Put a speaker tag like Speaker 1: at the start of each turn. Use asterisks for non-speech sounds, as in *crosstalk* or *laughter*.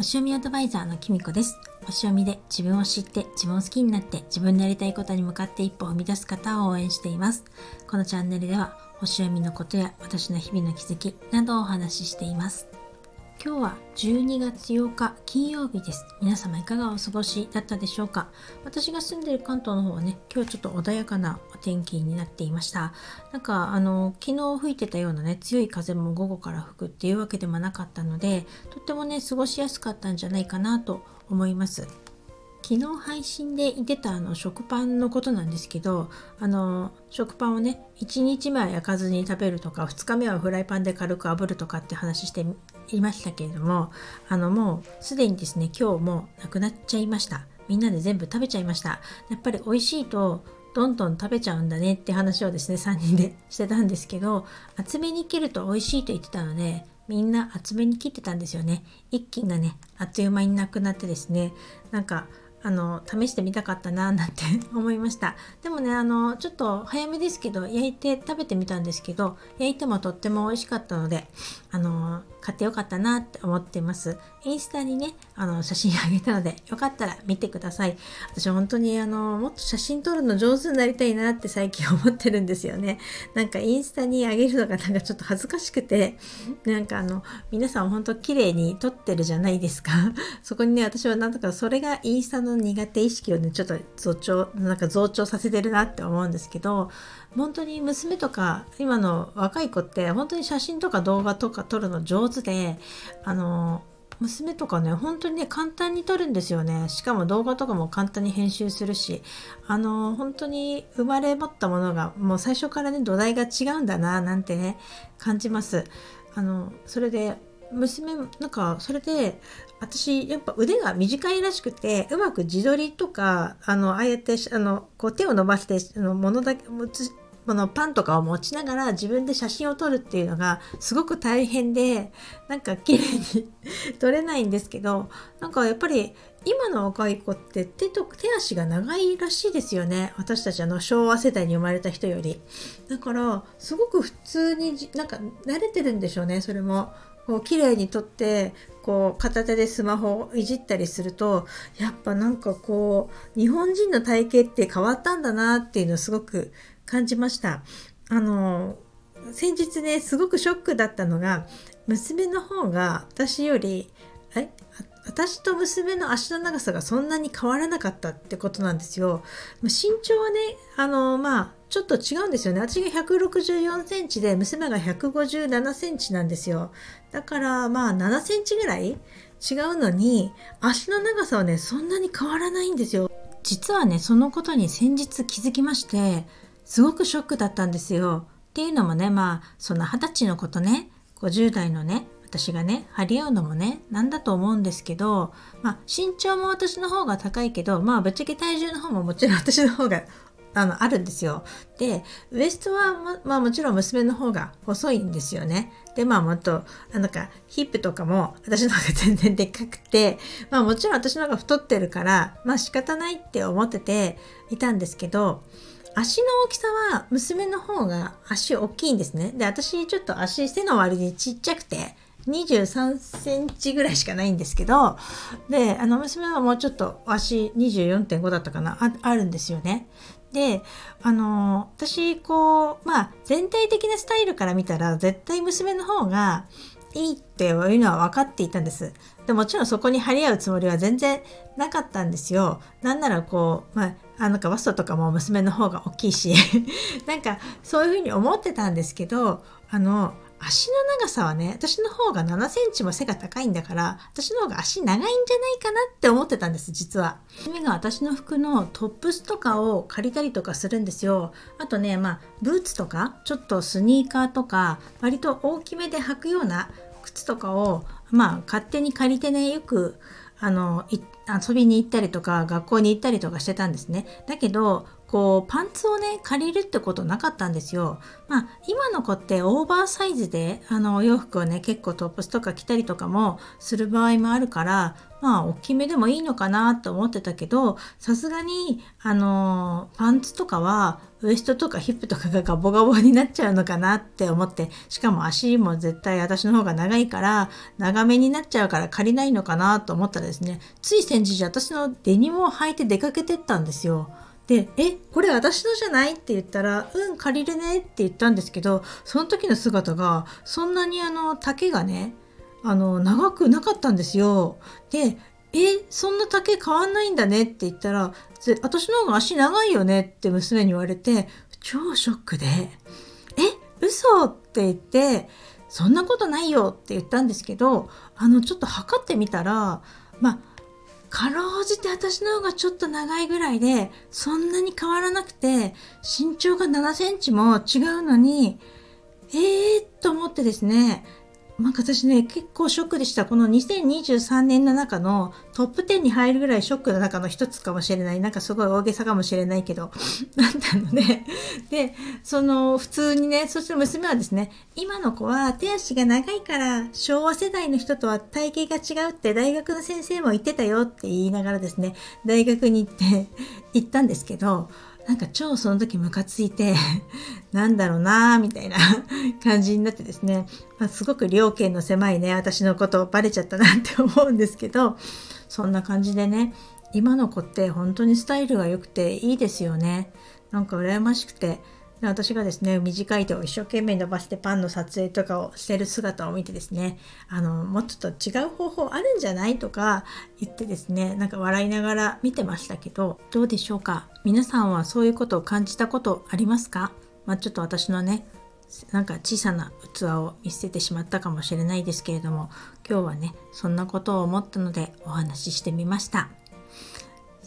Speaker 1: 星読みアドバイザーのきみこです。星読みで自分を知って自分を好きになって自分のやりたいことに向かって一歩を踏み出す方を応援しています。このチャンネルでは星読みのことや私の日々の気づきなどをお話ししています。今日は12月8日金曜日です。皆様いかがお過ごしだったでしょうか？私が住んでいる関東の方はね、今日ちょっと穏やかなお天気になっていました。なんかあの、昨日吹いてたようなね、強い風も午後から吹くっていうわけでもなかったので、とってもね、過ごしやすかったんじゃないかなと思います。昨日配信で言ってたあの食パンのことなんですけどあの食パンをね1日目は焼かずに食べるとか2日目はフライパンで軽く炙るとかって話していましたけれどもあのもうすでにですね今日もなくなっちゃいました。みんなで全部食べちゃいました。やっぱり美味しいとどんどん食べちゃうんだねって話をですね3人でしてたんですけど厚めに切ると美味しいと言ってたのでみんな厚めに切ってたんですよね。一斤がねあっという間になくなってですねなんかあの試してみたかったななんて *laughs* 思いました。でもねあのちょっと早めですけど焼いて食べてみたんですけど焼いてもとっても美味しかったのであの買ってよかったなって思ってます。インスタにねあの写真あげたのでよかったら見てください。私本当にあのもっと写真撮るの上手になりたいなって最近思ってるんですよね。なんかインスタにあげるのがなんかちょっと恥ずかしくてなんかあの皆さん本当綺麗に撮ってるじゃないですか。*laughs* そこにね私はなんとかそれがインスタの苦手意識をねちょっと増長なんか増長させてるなって思うんですけど本当に娘とか今の若い子って本当に写真とか動画とか撮るの上手であの娘とかね本当にね簡単に撮るんですよね。しかも動画とかも簡単に編集するし。あの本当に生まれ持ったものがもう最初からね土台が違うんだななんてね感じます。あのそれで娘なんかそれで私やっぱ腕が短いらしくてうまく自撮りとかあのああやってあのこう手を伸ばしてあの物だけこのパンとかを持ちながら自分で写真を撮るっていうのがすごく大変でなんか綺麗に *laughs* 撮れないんですけどなんかやっぱり今の若い子って手と手足が長いらしいですよね。私たちあの昭和世代に生まれた人より。だからすごく普通になんか慣れてるんでしょうねそれも。こう綺麗に撮ってこう片手でスマホをいじったりするとやっぱなんかこう日本人の体型って変わったんだなっていうのをすごく感じました。あの先日ねすごくショックだったのが娘の方が私よりえ私と娘の足の長さがそんなに変わらなかったってことなんですよ。身長はねあのまあちょっと違うんですよね。私が164センチで娘が157センチなんですよ。だからまあ7センチぐらい違うのに足の長さはねそんなに変わらないんですよ。実はねそのことに先日気づきましてすごくショックだったんですよ。っていうのもね、まあ、その二十歳のことね、50代のね、私がね、張り合うのもね、なんだと思うんですけど、まあ、身長も私の方が高いけど、まあ、ぶっちゃけ体重の方ももちろん *laughs* 私の方があの、あるんですよ。で、ウエストはま、あもちろん娘の方が細いんですよね。で、まあもっと、あなんか、ヒップとかも私の方が *laughs* 全然でっかくて、まあもちろん私の方が太ってるから、まあ仕方ないって思ってていたんですけど、足の大きさは娘の方が足大きいんですね。で、私ちょっと足背の割にちっちゃくて、23センチぐらいしかないんですけど、で、あの娘はもうちょっと足24.5だったかなあ、あるんですよね。で、あの私、こう、まあ、全体的なスタイルから見たら、絶対娘の方がいいっていうのは分かっていたんです。でもちろんそこに張り合うつもりは全然なかったんですよ。なんならこう、まあ、あなんかワストとかも娘の方が大きいし *laughs* なんかそういうふうに思ってたんですけどあの足の長さはね私の方が7センチも背が高いんだから私の方が足長いんじゃないかなって思ってたんです実は。娘が私の服のトップスとかを借りたりとかするんですよ。あとねまあブーツとかちょっとスニーカーとか割と大きめで履くような靴とかをまあ勝手に借りてねよくあの遊びに行ったりとか学校に行ったりとかしてたんですね。だけどこうパンツをね借りるってことなかったんですよ。まあ今の子ってオーバーサイズであのお洋服をね結構トップスとか着たりとかもする場合もあるからまあ大きめでもいいのかなと思ってたけどさすがにあのパンツとかはウエストとかヒップとかがガボガボになっちゃうのかなって思ってしかも足も絶対私の方が長いから長めになっちゃうから借りないのかなと思ったらですねつい先日私のデニムを履いて出かけてったんですよ。で「えこれ私のじゃない?」って言ったら「うん借りるね」って言ったんですけどその時の姿がそんなにあの丈がねあの長くなかったんですよ。で「えそんな丈変わんないんだね」って言ったら「私の方が足長いよね」って娘に言われて超ショックで「え嘘って言って「そんなことないよ」って言ったんですけどあのちょっと測ってみたらまあかろうじて私の方がちょっと長いぐらいで、そんなに変わらなくて、身長が7センチも違うのに、ええー、と思ってですね、なんか私ね、結構ショックでした。この2023年の中のトップ10に入るぐらいショックの中の一つかもしれない。なんかすごい大げさかもしれないけど。なんだのね。で、その普通にね、そして娘はですね、今の子は手足が長いから昭和世代の人とは体型が違うって大学の先生も言ってたよって言いながらですね、大学に行って行ったんですけど、なんか超その時ムカついて *laughs* なんだろうなーみたいな *laughs* 感じになってですね、まあ、すごく両県の狭いね私のことバレちゃったなって思うんですけどそんな感じでね今の子って本当にスタイルが良くていいですよね。なんか羨ましくて私がですね短い手を一生懸命伸ばしてパンの撮影とかをしてる姿を見てですねあのもうちょっと違う方法あるんじゃないとか言ってですねなんか笑いながら見てましたけどどうでしょうか？皆さんはそういうことを感じたことありますか、まあ、ちょっと私のねなんか小さな器を見捨ててしまったかもしれないですけれども今日はねそんなことを思ったのでお話ししてみました。